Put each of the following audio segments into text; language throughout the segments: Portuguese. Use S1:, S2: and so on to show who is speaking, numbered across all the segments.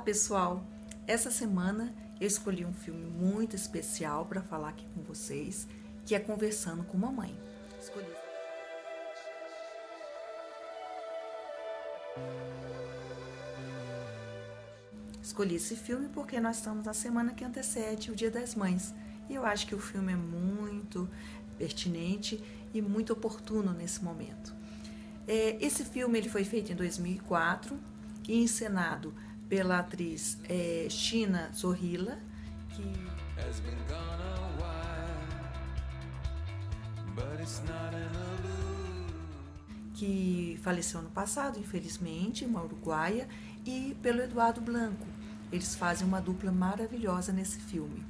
S1: pessoal! Essa semana eu escolhi um filme muito especial para falar aqui com vocês, que é Conversando com Mamãe. Escolhi. Escolhi esse filme porque nós estamos na semana que antecede o Dia das Mães. E eu acho que o filme é muito pertinente e muito oportuno nesse momento. É, esse filme ele foi feito em 2004 e encenado pela atriz é, China Zorrilla, que que faleceu no passado, infelizmente, uma uruguaia, e pelo Eduardo Blanco. Eles fazem uma dupla maravilhosa nesse filme.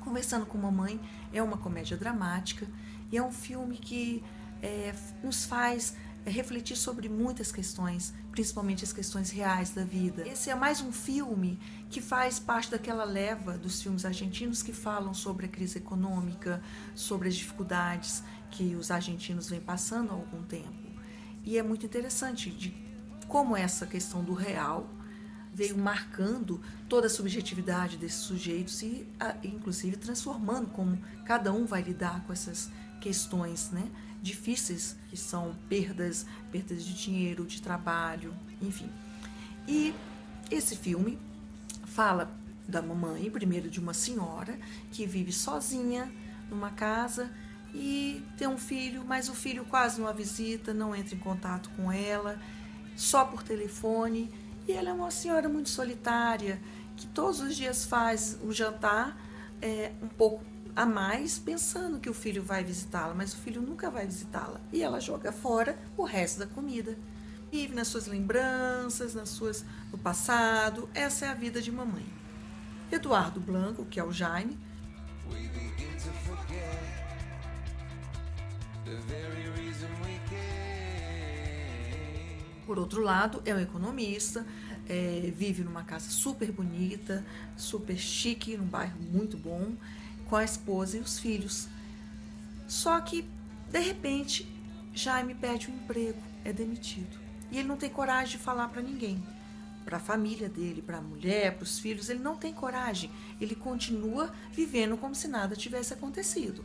S1: Conversando com Mamãe é uma comédia dramática e é um filme que é, nos faz é refletir sobre muitas questões, principalmente as questões reais da vida. Esse é mais um filme que faz parte daquela leva dos filmes argentinos que falam sobre a crise econômica, sobre as dificuldades que os argentinos vêm passando há algum tempo. E é muito interessante de como essa questão do real veio marcando toda a subjetividade desses sujeitos e, inclusive, transformando como cada um vai lidar com essas questões, né? difíceis, que são perdas, perdas de dinheiro, de trabalho, enfim. E esse filme fala da mamãe, primeiro de uma senhora que vive sozinha numa casa e tem um filho, mas o filho quase não a visita, não entra em contato com ela, só por telefone. E ela é uma senhora muito solitária, que todos os dias faz um jantar é, um pouco a mais pensando que o filho vai visitá-la, mas o filho nunca vai visitá-la. E ela joga fora o resto da comida. Vive nas suas lembranças, nas suas no passado. Essa é a vida de mamãe. Eduardo Blanco, que é o Jaime, Por outro lado, é um economista, é, vive numa casa super bonita, super chique, num bairro muito bom com a esposa e os filhos. Só que, de repente, Jaime perde o emprego, é demitido. E ele não tem coragem de falar para ninguém. Para a família dele, para a mulher, para os filhos, ele não tem coragem. Ele continua vivendo como se nada tivesse acontecido.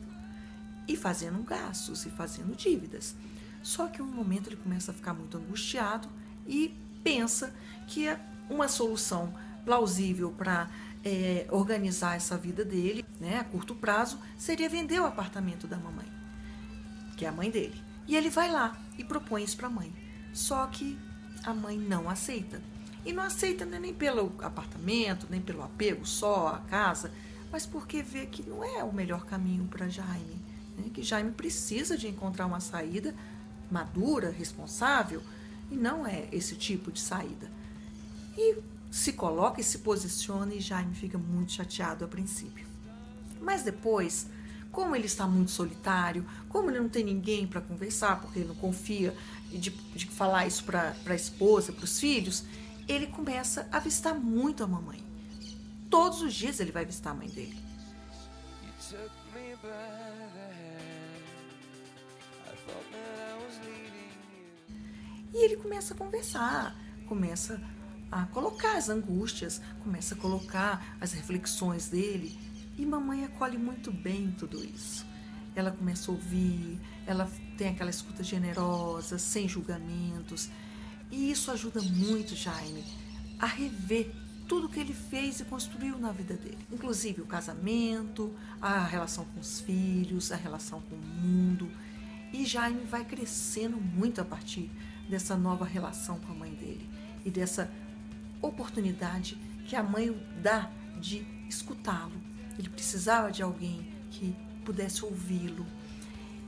S1: E fazendo gastos e fazendo dívidas. Só que um momento ele começa a ficar muito angustiado e pensa que é uma solução plausível para é, organizar essa vida dele, né, a curto prazo, seria vender o apartamento da mamãe, que é a mãe dele. E ele vai lá e propõe isso para a mãe. Só que a mãe não aceita. E não aceita né, nem pelo apartamento, nem pelo apego só à casa, mas porque vê que não é o melhor caminho para Jaime. Né? Que Jaime precisa de encontrar uma saída madura, responsável, e não é esse tipo de saída. E se coloca e se posiciona e Jaime fica muito chateado a princípio. Mas depois, como ele está muito solitário, como ele não tem ninguém para conversar, porque ele não confia de, de falar isso para a esposa, para os filhos, ele começa a visitar muito a mamãe. Todos os dias ele vai visitar a mãe dele. E ele começa a conversar, começa a colocar as angústias, começa a colocar as reflexões dele. E mamãe acolhe muito bem tudo isso. Ela começa a ouvir, ela tem aquela escuta generosa, sem julgamentos. E isso ajuda muito Jaime a rever tudo que ele fez e construiu na vida dele, inclusive o casamento, a relação com os filhos, a relação com o mundo. E Jaime vai crescendo muito a partir dessa nova relação com a mãe dele e dessa oportunidade que a mãe dá de escutá-lo. Ele precisava de alguém que pudesse ouvi-lo.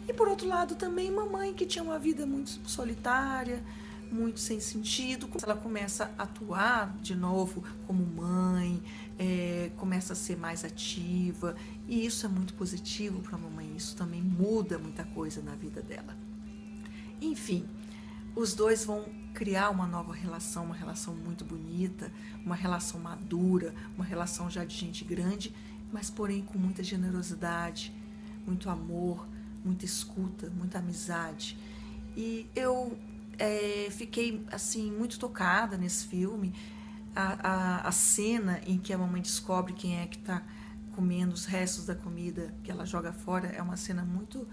S1: E por outro lado, também mamãe que tinha uma vida muito solitária, muito sem sentido. Ela começa a atuar de novo como mãe, é, começa a ser mais ativa, e isso é muito positivo para a mamãe. Isso também muda muita coisa na vida dela. Enfim, os dois vão criar uma nova relação, uma relação muito bonita, uma relação madura, uma relação já de gente grande, mas porém com muita generosidade, muito amor, muita escuta, muita amizade. E eu é, fiquei assim muito tocada nesse filme. a, a, a cena em que a mamãe descobre quem é que está comendo os restos da comida que ela joga fora é uma cena muito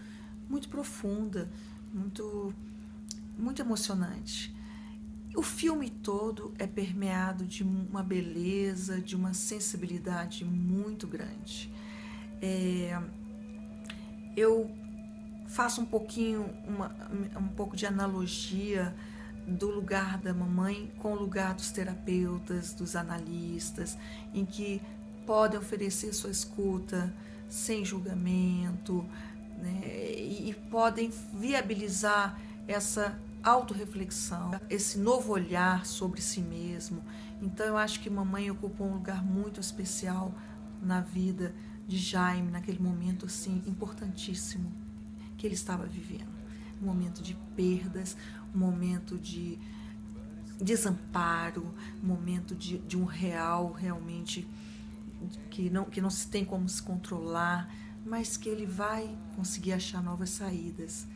S1: muito profunda, muito muito emocionante. O filme todo é permeado de uma beleza, de uma sensibilidade muito grande. É, eu faço um pouquinho, uma, um pouco de analogia do lugar da mamãe com o lugar dos terapeutas, dos analistas, em que podem oferecer sua escuta sem julgamento né, e, e podem viabilizar essa autorreflexão, esse novo olhar sobre si mesmo. Então eu acho que mamãe ocupou um lugar muito especial na vida de Jaime naquele momento assim importantíssimo que ele estava vivendo, um momento de perdas, um momento de desamparo, um momento de, de um real realmente que não que não se tem como se controlar, mas que ele vai conseguir achar novas saídas.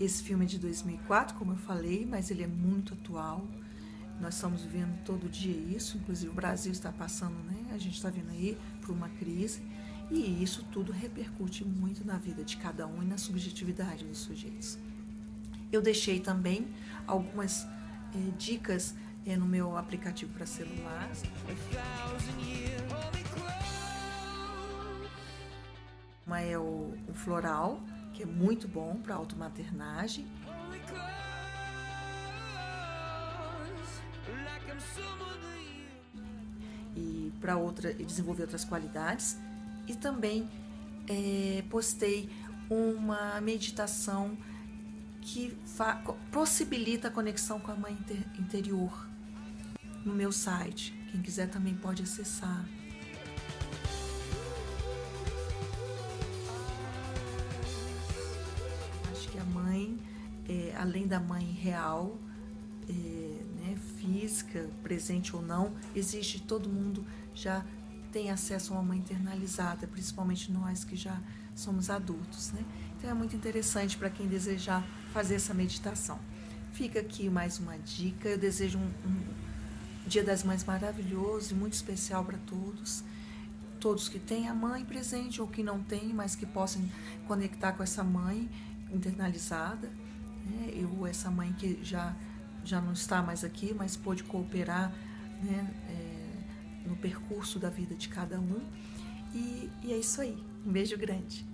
S1: Esse filme é de 2004, como eu falei, mas ele é muito atual. Nós estamos vivendo todo dia isso, inclusive o Brasil está passando, né? A gente está vindo aí por uma crise e isso tudo repercute muito na vida de cada um e na subjetividade dos sujeitos. Eu deixei também algumas eh, dicas eh, no meu aplicativo para celular. Uma é o, o floral, é muito bom para automaternagem. E para outra desenvolver outras qualidades. E também é, postei uma meditação que possibilita a conexão com a mãe inter interior no meu site. Quem quiser também pode acessar. Além da mãe real, é, né, física, presente ou não, existe todo mundo já tem acesso a uma mãe internalizada, principalmente nós que já somos adultos, né? Então é muito interessante para quem desejar fazer essa meditação. Fica aqui mais uma dica. Eu desejo um, um Dia das Mães maravilhoso e muito especial para todos. Todos que têm a mãe presente ou que não têm, mas que possam conectar com essa mãe internalizada né? Eu, essa mãe que já, já não está mais aqui, mas pôde cooperar né? É, no percurso da vida de cada um. E, e é isso aí. Um beijo grande.